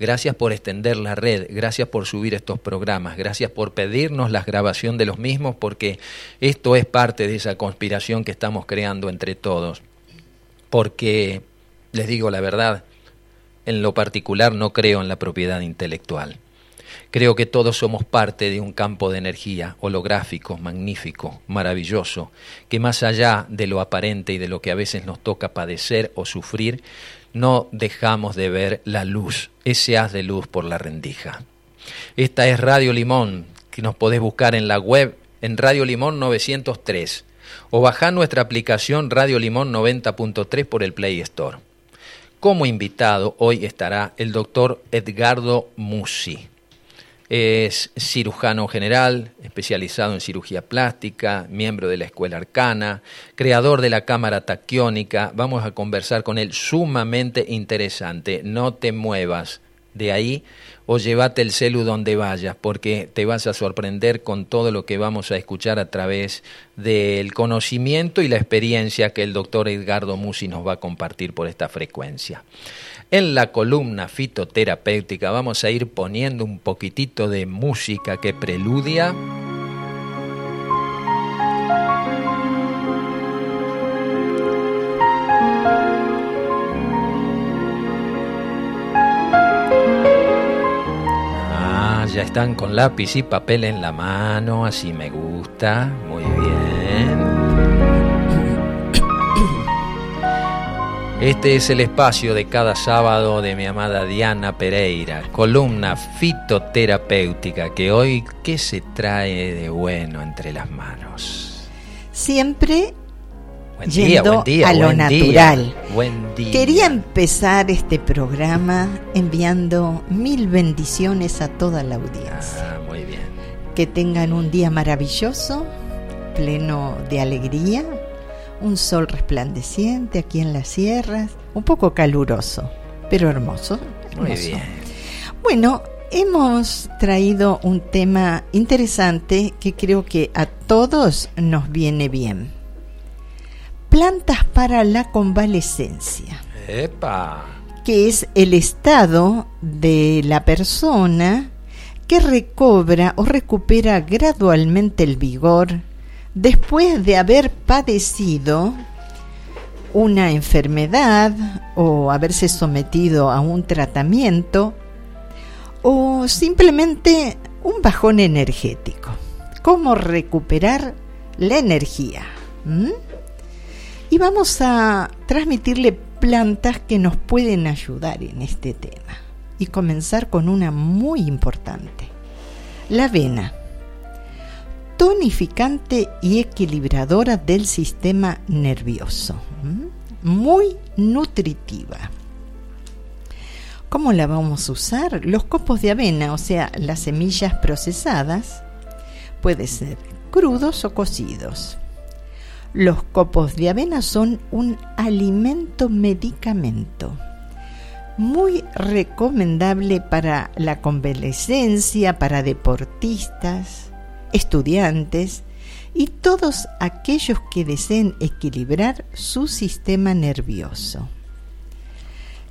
Gracias por extender la red, gracias por subir estos programas, gracias por pedirnos la grabación de los mismos, porque esto es parte de esa conspiración que estamos creando entre todos. Porque, les digo la verdad, en lo particular no creo en la propiedad intelectual. Creo que todos somos parte de un campo de energía holográfico, magnífico, maravilloso, que más allá de lo aparente y de lo que a veces nos toca padecer o sufrir, no dejamos de ver la luz, ese haz de luz por la rendija. Esta es Radio Limón, que nos podés buscar en la web en Radio Limón 903 o bajar nuestra aplicación Radio Limón 90.3 por el Play Store. Como invitado hoy estará el doctor Edgardo Musi es cirujano general, especializado en cirugía plástica, miembro de la Escuela Arcana, creador de la Cámara Taquiónica. Vamos a conversar con él sumamente interesante. No te muevas de ahí o llévate el celu donde vayas, porque te vas a sorprender con todo lo que vamos a escuchar a través del conocimiento y la experiencia que el doctor Edgardo Musi nos va a compartir por esta frecuencia. En la columna fitoterapéutica vamos a ir poniendo un poquitito de música que preludia. Ah, ya están con lápiz y papel en la mano, así me gusta, muy bien. Este es el espacio de cada sábado de mi amada Diana Pereira, columna fitoterapéutica, que hoy, ¿qué se trae de bueno entre las manos? Siempre yendo a lo natural. buen día. Quería empezar este programa enviando mil bendiciones a toda la audiencia. Ah, muy bien. Que tengan un día maravilloso, pleno de alegría, un sol resplandeciente aquí en las sierras, un poco caluroso, pero hermoso. Muy bien. Bueno, hemos traído un tema interesante que creo que a todos nos viene bien. Plantas para la convalescencia. ¡Epa! Que es el estado de la persona que recobra o recupera gradualmente el vigor, después de haber padecido una enfermedad o haberse sometido a un tratamiento o simplemente un bajón energético. ¿Cómo recuperar la energía? ¿Mm? Y vamos a transmitirle plantas que nos pueden ayudar en este tema. Y comenzar con una muy importante, la avena tonificante y equilibradora del sistema nervioso. Muy nutritiva. ¿Cómo la vamos a usar? Los copos de avena, o sea, las semillas procesadas, puede ser crudos o cocidos. Los copos de avena son un alimento medicamento muy recomendable para la convalescencia, para deportistas, estudiantes y todos aquellos que deseen equilibrar su sistema nervioso.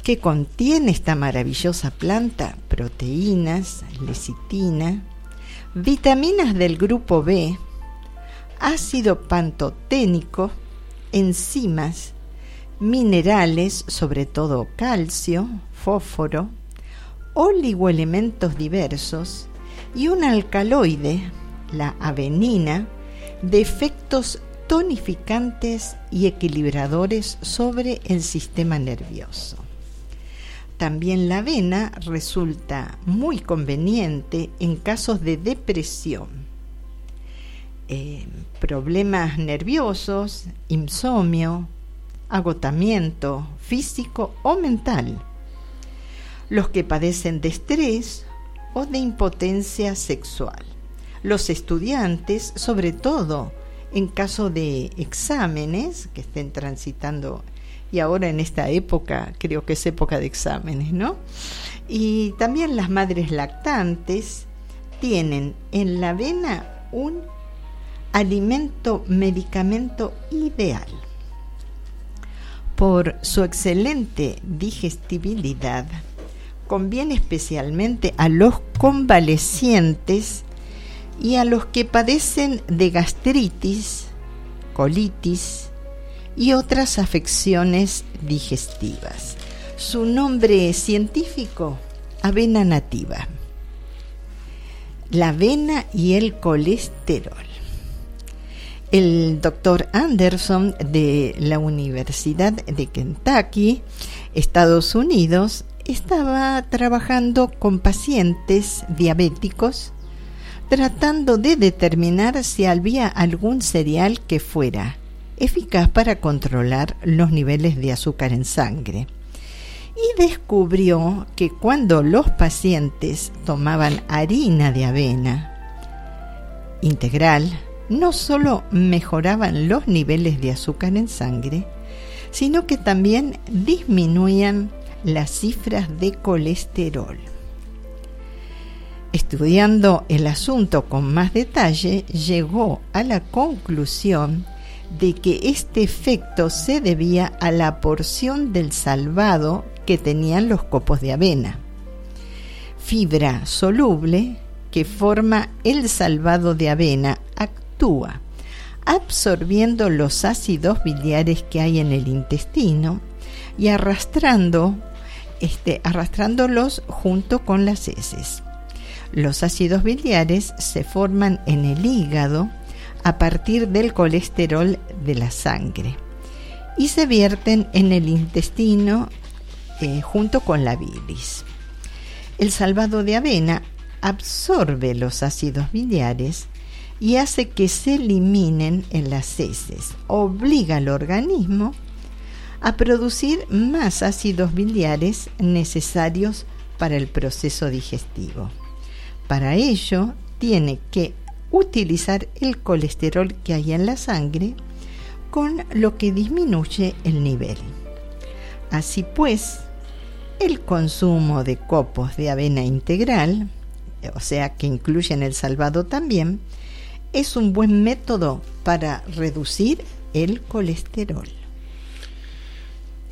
¿Qué contiene esta maravillosa planta? Proteínas, lecitina, vitaminas del grupo B, ácido pantoténico, enzimas, minerales, sobre todo calcio, fósforo, oligoelementos diversos y un alcaloide la avenina, de efectos tonificantes y equilibradores sobre el sistema nervioso. También la avena resulta muy conveniente en casos de depresión, eh, problemas nerviosos, insomnio, agotamiento físico o mental, los que padecen de estrés o de impotencia sexual los estudiantes, sobre todo en caso de exámenes que estén transitando, y ahora en esta época, creo que es época de exámenes, ¿no? Y también las madres lactantes tienen en la avena un alimento medicamento ideal. Por su excelente digestibilidad, conviene especialmente a los convalecientes y a los que padecen de gastritis, colitis y otras afecciones digestivas. Su nombre científico, avena nativa. La avena y el colesterol. El doctor Anderson de la Universidad de Kentucky, Estados Unidos, estaba trabajando con pacientes diabéticos tratando de determinar si había algún cereal que fuera eficaz para controlar los niveles de azúcar en sangre. Y descubrió que cuando los pacientes tomaban harina de avena integral, no solo mejoraban los niveles de azúcar en sangre, sino que también disminuían las cifras de colesterol. Estudiando el asunto con más detalle, llegó a la conclusión de que este efecto se debía a la porción del salvado que tenían los copos de avena. Fibra soluble que forma el salvado de avena actúa absorbiendo los ácidos biliares que hay en el intestino y arrastrando este, arrastrándolos junto con las heces. Los ácidos biliares se forman en el hígado a partir del colesterol de la sangre y se vierten en el intestino eh, junto con la bilis. El salvado de avena absorbe los ácidos biliares y hace que se eliminen en las heces. Obliga al organismo a producir más ácidos biliares necesarios para el proceso digestivo. Para ello, tiene que utilizar el colesterol que hay en la sangre, con lo que disminuye el nivel. Así pues, el consumo de copos de avena integral, o sea que incluyen el salvado también, es un buen método para reducir el colesterol.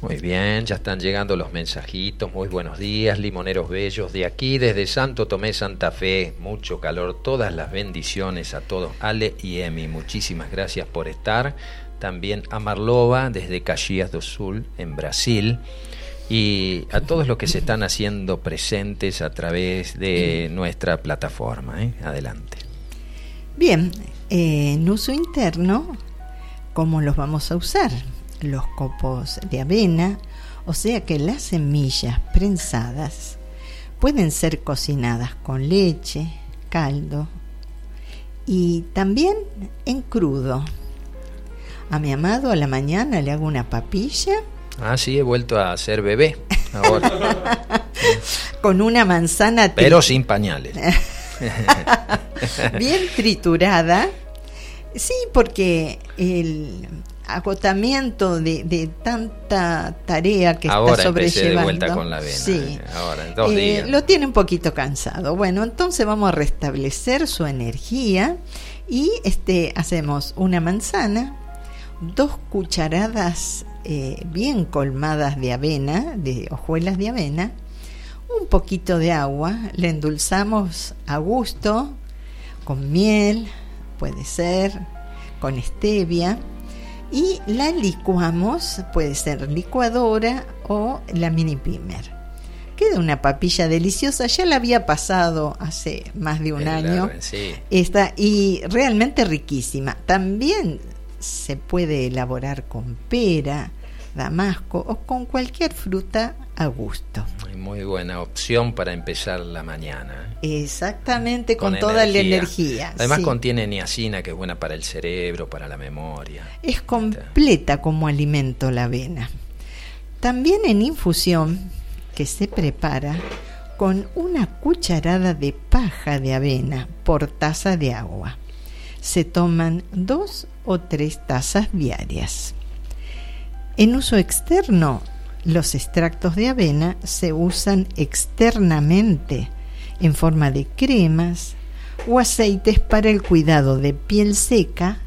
Muy bien, ya están llegando los mensajitos. Muy buenos días, limoneros bellos. De aquí, desde Santo Tomé, Santa Fe, mucho calor. Todas las bendiciones a todos. Ale y Emi, muchísimas gracias por estar. También a Marlova, desde Caxias do Sul, en Brasil. Y a todos los que se están haciendo presentes a través de nuestra plataforma. ¿eh? Adelante. Bien, en uso interno, ¿cómo los vamos a usar? Los copos de avena, o sea que las semillas prensadas pueden ser cocinadas con leche, caldo y también en crudo. A mi amado a la mañana le hago una papilla. Ah, sí, he vuelto a ser bebé ahora. con una manzana. Pero sin pañales. Bien triturada. Sí, porque el, agotamiento de, tanta tarea que está sobrellevando. de vuelta con la avena. Sí. Eh, ahora, en dos eh, días. Lo tiene un poquito cansado. Bueno, entonces vamos a restablecer su energía y este hacemos una manzana, dos cucharadas eh, bien colmadas de avena, de hojuelas de avena, un poquito de agua, le endulzamos a gusto con miel, puede ser, con stevia y la licuamos, puede ser licuadora o la mini pimer. Queda una papilla deliciosa, ya la había pasado hace más de un año. Está, y realmente riquísima. También se puede elaborar con pera, damasco o con cualquier fruta a gusto. Muy buena opción para empezar la mañana. ¿eh? Exactamente, con, toda la energía. Además contiene niacina, que es buena para el cerebro, para la memoria. Es completa como alimento la avena. También en infusión, que se prepara con una cucharada de paja de avena por taza de agua. Se toman dos o tres tazas diarias. En uso externo, los extractos de avena se usan externamente en forma de cremas o aceites para el cuidado de piel seca,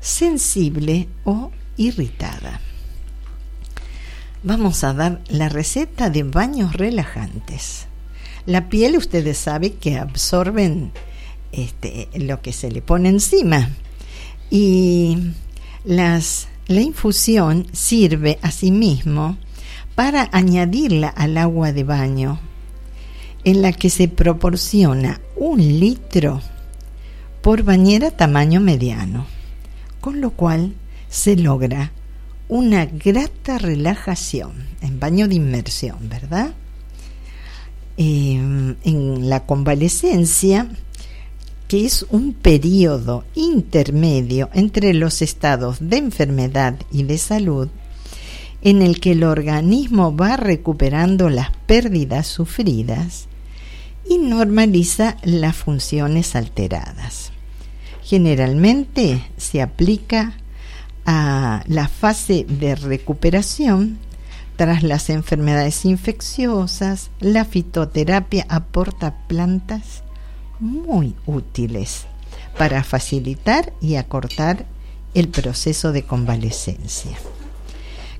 sensible o irritada. vamos a dar la receta de baños relajantes. La piel, ustedes saben que absorben este, lo que se le pone encima. Y las, la infusión sirve asimismo para añadirla al agua de baño, en la que se proporciona un litro por bañera tamaño mediano, con lo cual se logra una grata relajación en baño de inmersión, ¿verdad? Em, en la convalecencia, que es un periodo intermedio entre los estados de enfermedad y de salud, en el que el organismo va recuperando las pérdidas sufridas y normaliza las funciones alteradas. Generalmente se aplica a la fase de recuperación tras las enfermedades infecciosas, la fitoterapia aporta plantas muy útiles para facilitar y acortar el proceso de convalecencia,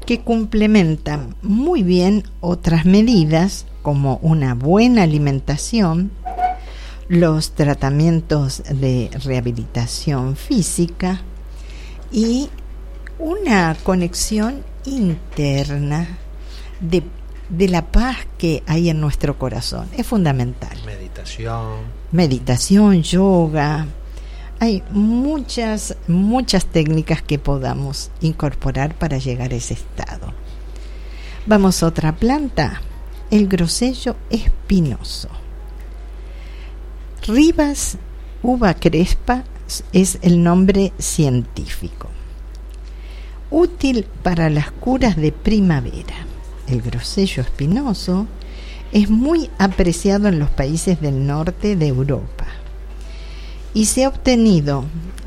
que complementan muy bien otras medidas como una buena alimentación, los tratamientos de rehabilitación física y una conexión interna de, de, la paz que hay en nuestro corazón. Es fundamental. Meditación. Meditación, yoga. Hay muchas, muchas técnicas que podamos incorporar para llegar a ese estado. Vamos a otra planta, el grosello espinoso. Ribas uva crespa es el nombre científico útil para las curas de primavera. El grosello espinoso es muy apreciado en los países del norte de Europa y se ha obtenido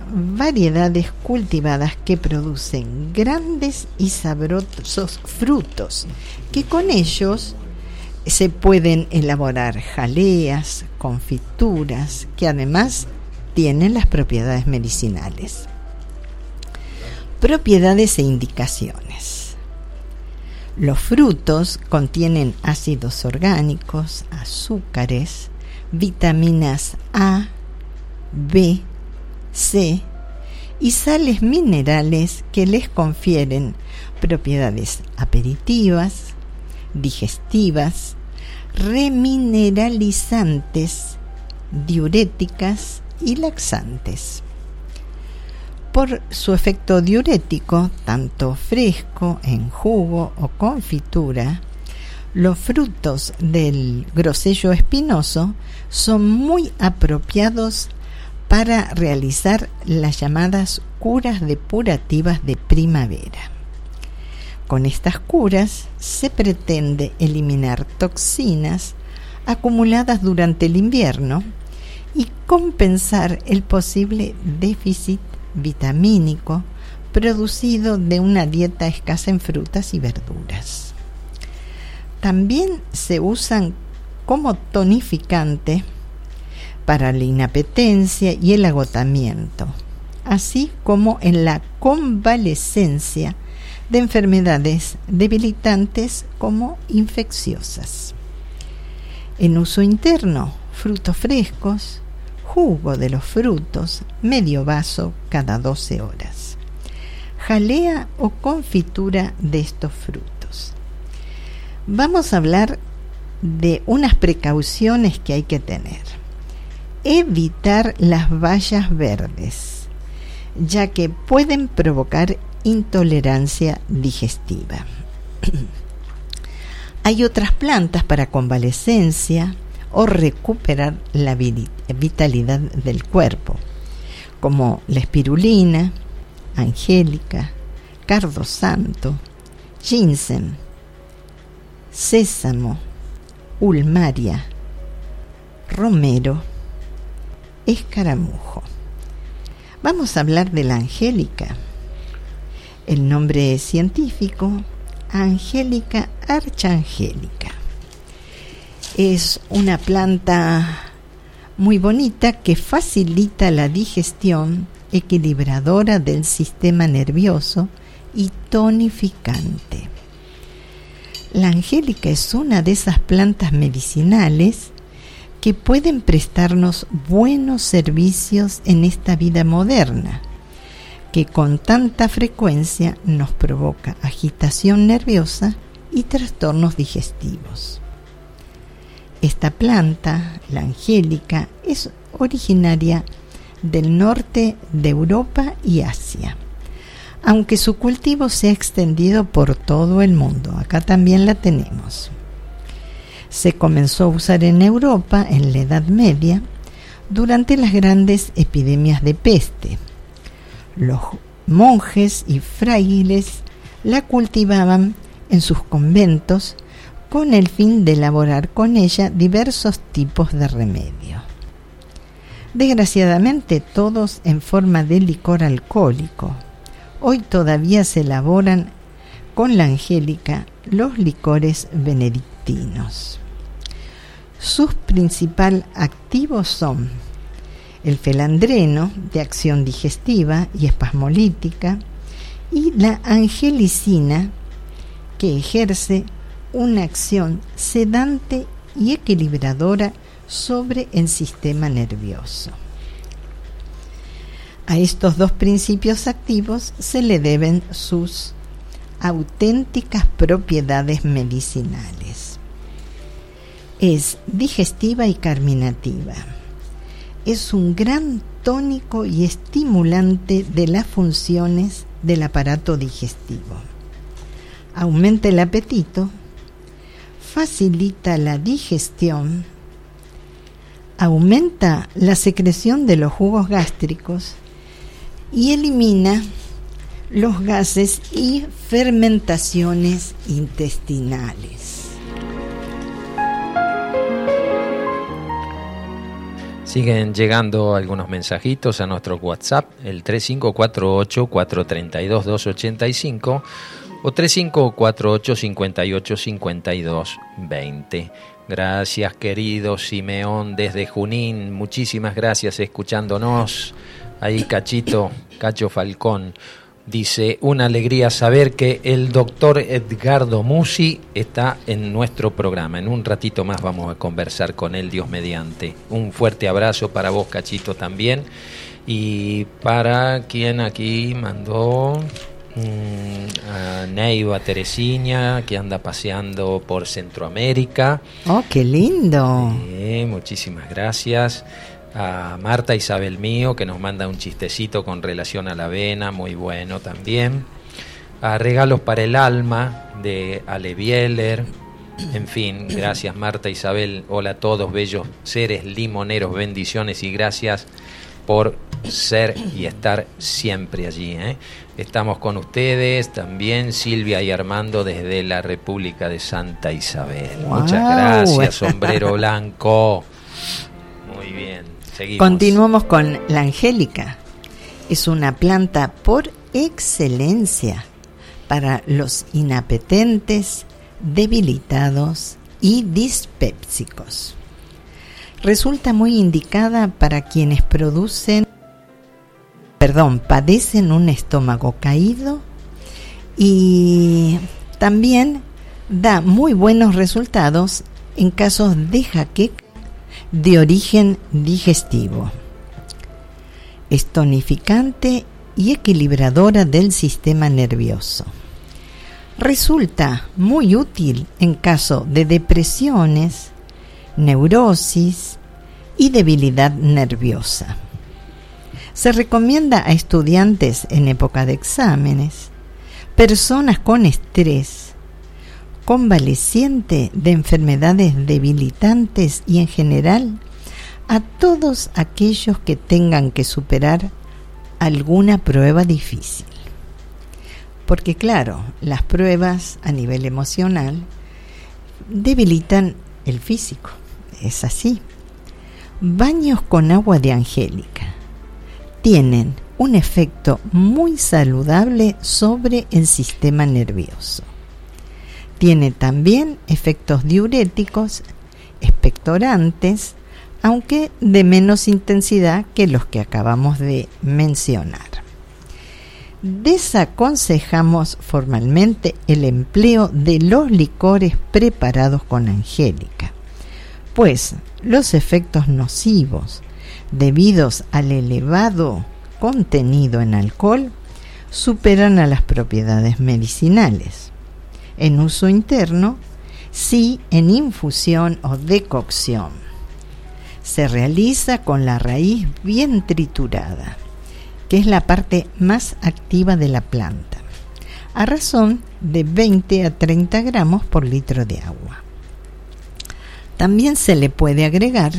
variedades cultivadas que producen grandes y sabrosos frutos que con ellos se pueden elaborar jaleas, confituras, que además tienen las propiedades medicinales. Propiedades e indicaciones. Los frutos contienen ácidos orgánicos, azúcares, vitaminas A, B, C y sales minerales que les confieren propiedades aperitivas, digestivas, remineralizantes, diuréticas y laxantes. Por su efecto diurético, tanto fresco, en jugo o confitura, los frutos del grosello espinoso son muy apropiados para realizar las llamadas curas depurativas de primavera. Con estas curas se pretende eliminar toxinas acumuladas durante el invierno y compensar el posible déficit vitamínico producido de una dieta escasa en frutas y verduras. También se usan como tonificante para la inapetencia y el agotamiento, así como en la convalecencia de enfermedades debilitantes como infecciosas. En uso interno, frutos frescos, jugo de los frutos, medio vaso cada 12 horas. Jalea o confitura de estos frutos. Vamos a hablar de unas precauciones que hay que tener. Evitar las bayas verdes, ya que pueden provocar intolerancia digestiva. hay otras plantas para convalecencia, o recuperar la vitalidad del cuerpo, como la espirulina, angélica, cardo santo, ginseng, sésamo, ulmaria, romero, escaramujo. Vamos a hablar de la angélica. El nombre científico, Angélica archangélica es una planta muy bonita que facilita la digestión, equilibradora del sistema nervioso y tonificante. la angélica es una de esas plantas medicinales que pueden prestarnos buenos servicios en esta vida moderna, que con tanta frecuencia nos provoca agitación nerviosa y trastornos digestivos. Esta planta, la angélica, es originaria del norte de Europa y Asia, aunque su cultivo se ha extendido por todo el mundo. Acá también la tenemos se comenzó a usar en Europa en la Edad Media durante las grandes epidemias de peste. Los monjes y frailes la cultivaban en sus conventos con el fin de elaborar con ella diversos tipos de remedio. Desgraciadamente todos en forma de licor alcohólico. Hoy todavía se elaboran con la angélica los licores benedictinos. Sus principales activos son el felandreno, de acción digestiva y espasmolítica, y la angelicina, que ejerce una acción sedante y equilibradora sobre el sistema nervioso. A estos dos principios activos se le deben sus auténticas propiedades medicinales es digestiva y carminativa. Es un gran tónico y estimulante de las funciones del aparato digestivo. Aumenta el apetito, facilita la digestión, aumenta la secreción de los jugos gástricos y elimina los gases y fermentaciones intestinales. Siguen llegando algunos mensajitos a nuestro WhatsApp, el 3548-432-285 o 3548-585220. Gracias, querido Simeón desde Junín. Muchísimas gracias escuchándonos. Ahí, Cachito, Cacho Falcón. Dice, una alegría saber que el doctor Edgardo Musi está en nuestro programa. En un ratito más vamos a conversar con él, Dios mediante. Un fuerte abrazo para vos, Cachito, también. Y para quien aquí mandó mm, a Neiva Teresina, que anda paseando por Centroamérica. ¡Oh, qué lindo! muchísimas gracias a Marta Isabel Mío, que nos manda un chistecito con relación a la avena, muy bueno también. A Regalos para el Alma, de Ale Bieler. En fin, gracias Marta Isabel. Hola a todos, bellos seres limoneros, bendiciones y gracias por ser y estar siempre allí. ¿eh? Estamos con ustedes también, Silvia y Armando, desde la República de Santa Isabel. Muchas gracias, sombrero blanco. Muy bien. Continuamos con la angélica. Es una planta por excelencia para los inapetentes, debilitados y dispépsicos. Resulta muy indicada para quienes producen, perdón, padecen un estómago caído y también da muy buenos resultados en casos de jaqueca de origen digestivo. Es tonificante y equilibradora del sistema nervioso. Resulta muy útil en caso de depresiones, neurosis y debilidad nerviosa. Se recomienda a estudiantes en época de exámenes, personas con estrés, convaleciente de enfermedades debilitantes y en general a todos aquellos que tengan que superar alguna prueba difícil. Porque claro, las pruebas a nivel emocional debilitan el físico, es así. Baños con agua de angélica tienen un efecto muy saludable sobre el sistema nervioso. Tiene también efectos diuréticos, expectorantes, aunque de menos intensidad que los que acabamos de mencionar. desaconsejamos formalmente el empleo de los licores preparados con angélica, pues los efectos nocivos debidos al elevado contenido en alcohol superan a las propiedades medicinales. En uso interno, sí en infusión o decocción. Se realiza con la raíz bien triturada que es la parte más activa de la planta, a razón de 20 a 30 gramos por litro de agua. También se le puede agregar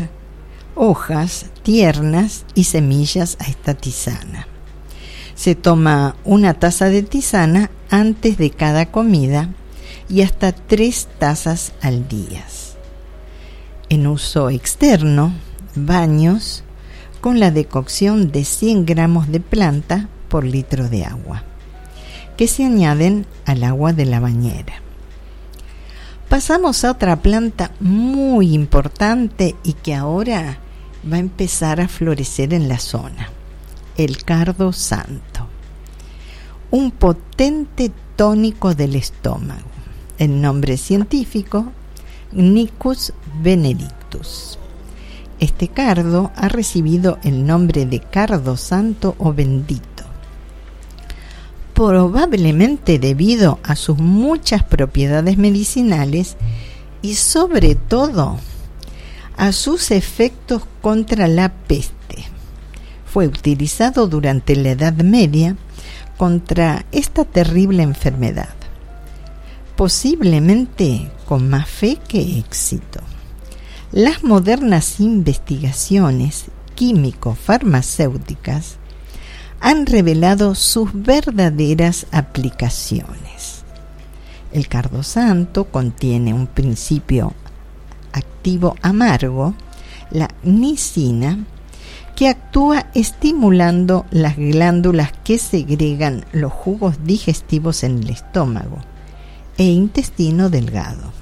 hojas tiernas y semillas a esta tisana. Se toma una taza de tisana antes de cada comida y hasta tres tazas al día. En uso externo, baños, con la decocción de 100 gramos de planta por litro de agua, que se añaden al agua de la bañera. Pasamos a otra planta muy importante y que ahora va a empezar a florecer en la zona, el cardo santo, un potente tónico del estómago. El nombre científico, Nicus benedictus. Este cardo ha recibido el nombre de cardo santo o bendito, probablemente debido a sus muchas propiedades medicinales y sobre todo a sus efectos contra la peste. Fue utilizado durante la Edad Media contra esta terrible enfermedad, posiblemente con más fe que éxito. Las modernas investigaciones químico-farmacéuticas han revelado sus verdaderas aplicaciones. El cardo santo contiene un principio activo amargo, la nicina, que actúa estimulando las glándulas que segregan los jugos digestivos en el estómago e intestino delgado.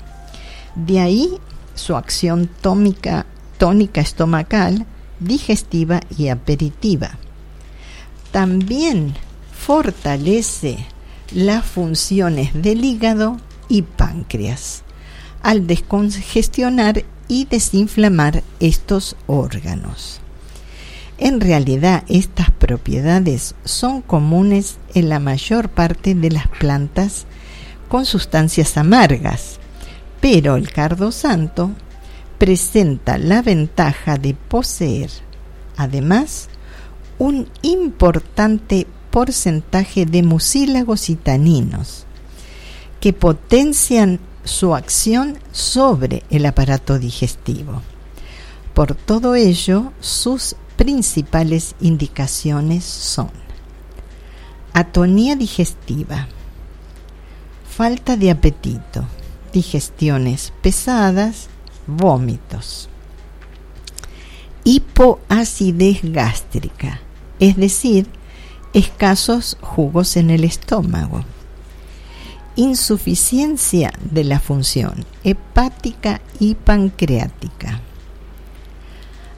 De ahí su acción tónica, tónica estomacal, digestiva y aperitiva. También fortalece las funciones del hígado y páncreas al descongestionar y desinflamar estos órganos. En realidad estas propiedades son comunes en la mayor parte de las plantas con sustancias amargas, pero el cardo santo presenta la ventaja de poseer, además, un importante porcentaje de mucílagos y taninos que potencian su acción sobre el aparato digestivo. Por todo ello, sus principales indicaciones son atonía digestiva, falta de apetito, digestiones pesadas, vómitos. Hipoacidez gástrica, es decir, escasos jugos en el estómago. Insuficiencia de la función hepática y pancreática.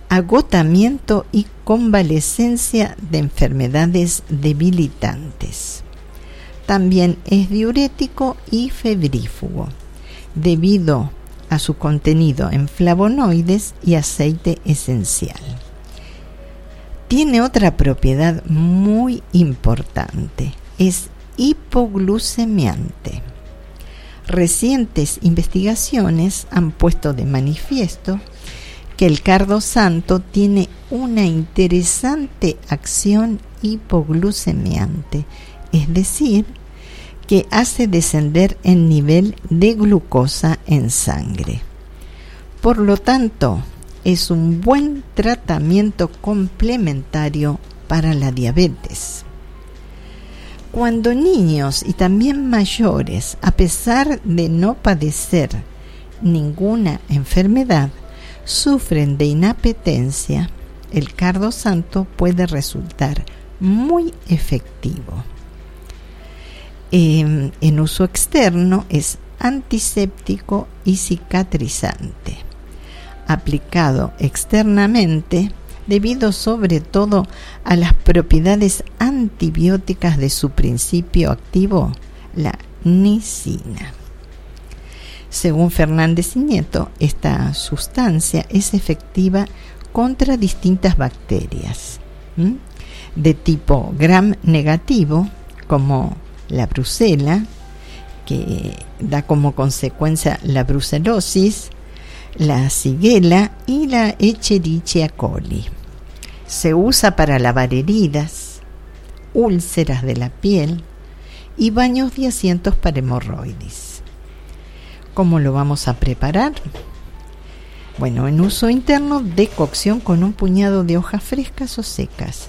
Agotamiento y convalescencia de enfermedades debilitantes también es diurético y febrífugo, debido a su contenido en flavonoides y aceite esencial. Tiene otra propiedad muy importante, es hipoglucemiante. Recientes investigaciones han puesto de manifiesto que el cardo santo tiene una interesante acción hipoglucemiante, es decir, que hace descender el nivel de glucosa en sangre. Por lo tanto, es un buen tratamiento complementario para la diabetes. Cuando niños y también mayores, a pesar de no padecer ninguna enfermedad, sufren de inapetencia, el cardo santo puede resultar muy efectivo. Em, en uso externo es antiséptico y cicatrizante. Aplicado externamente, debido sobre todo a las propiedades antibióticas de su principio activo, la nicina. Según Fernández y Nieto, esta sustancia es efectiva contra distintas bacterias de tipo gram negativo, como la brucela, que da como consecuencia la brucelosis, la ciguela y la Echerichia coli. Se usa para lavar heridas, úlceras de la piel y baños de asientos para hemorroides. ¿Cómo lo vamos a preparar? Bueno, en uso interno, decocción con un puñado de hojas frescas o secas,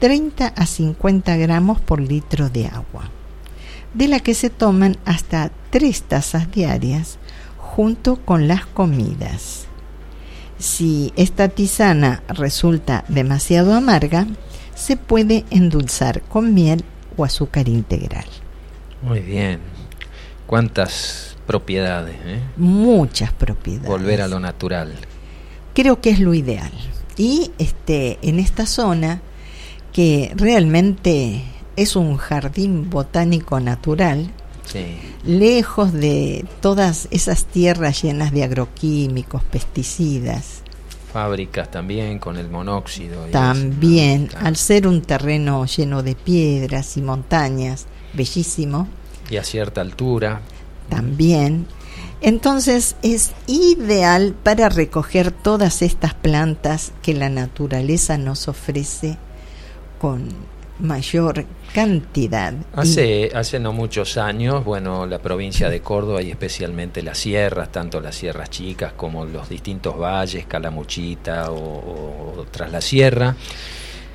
30 a 50 gramos por litro de agua, de la que se toman hasta 3 tazas diarias junto con las comidas. Si esta tisana resulta demasiado amarga, se puede endulzar con miel o azúcar integral. Muy bien. ¿Cuántas propiedades? Eh? Muchas propiedades. Volver a lo natural. Creo que es lo ideal. Y este, en esta zona, que realmente es un jardín botánico natural, lejos de todas esas tierras llenas de agroquímicos, pesticidas. Fábricas también con el monóxido. También, al ser un terreno lleno de piedras y montañas, bellísimo. Y a cierta altura. También. Entonces es ideal para recoger todas estas plantas que la naturaleza nos ofrece con mayor cantidad. Hace, hace no muchos años, bueno, la provincia de Córdoba y especialmente las sierras, tanto las sierras chicas como los distintos valles, Calamuchita o, tras la sierra,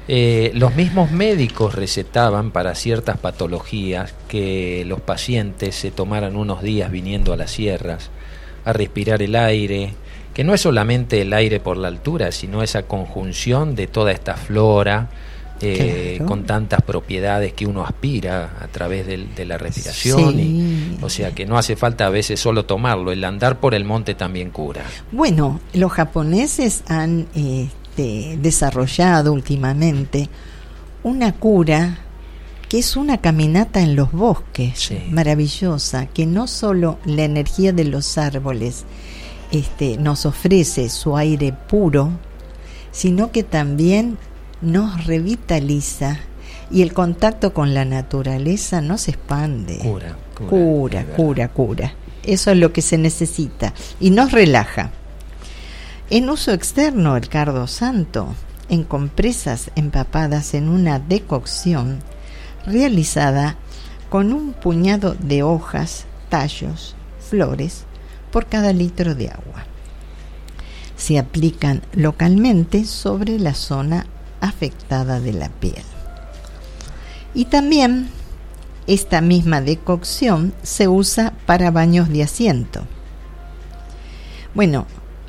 eh, los mismos médicos recetaban para ciertas patologías que los pacientes se tomaran unos días viniendo a las sierras a respirar el aire, que no es solamente el aire por la altura, sino esa conjunción de toda esta flora, eh, con tantas propiedades que uno aspira a través de, la respiración. o sea que no hace falta a veces solo tomarlo, el andar por el monte también cura. Bueno, los japoneses han este, desarrollado últimamente una cura que es una caminata en los bosques, maravillosa, que no solo la energía de los árboles este, nos ofrece su aire puro, sino que también nos revitaliza y el contacto con la naturaleza nos expande. Cura, cura, cura, cura, Eso es lo que se necesita y nos relaja. En uso externo, el cardo santo, en compresas empapadas en una decocción realizada con un puñado de hojas, tallos, flores por cada litro de agua. Se aplican localmente sobre la zona afectada de la piel. Y también esta misma decocción se usa para baños de asiento. Bueno,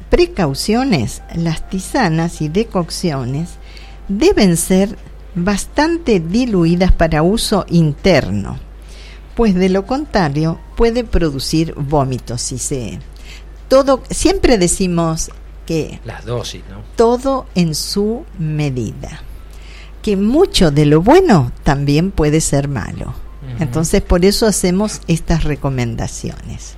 precauciones, las tisanas y decocciones deben ser bastante diluidas para uso interno, pues de lo contrario puede producir vómitos si se todo siempre decimos las dosis, ¿no? Todo en su medida. Que mucho de lo bueno también puede ser malo. Entonces por eso hacemos estas recomendaciones.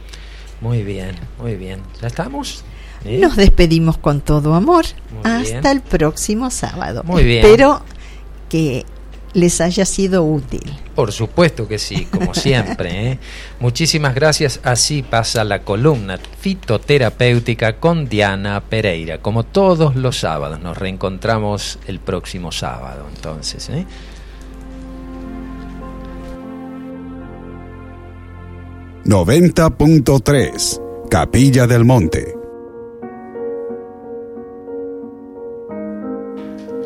Muy bien, muy bien. ¿Ya estamos? Nos despedimos con todo amor. Hasta el próximo sábado. Muy bien. Espero que les haya sido útil. Por supuesto que sí, como siempre. ¿eh? Muchísimas gracias. Así pasa la columna fitoterapéutica con Diana Pereira. Como todos los sábados, nos reencontramos el próximo sábado. Entonces, ¿eh? ...90.3... Capilla del Monte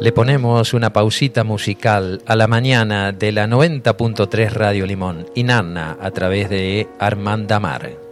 Le ponemos una pausita musical a la mañana de la 90.3 Radio Limón, Inanna, a través de Armanda Mar.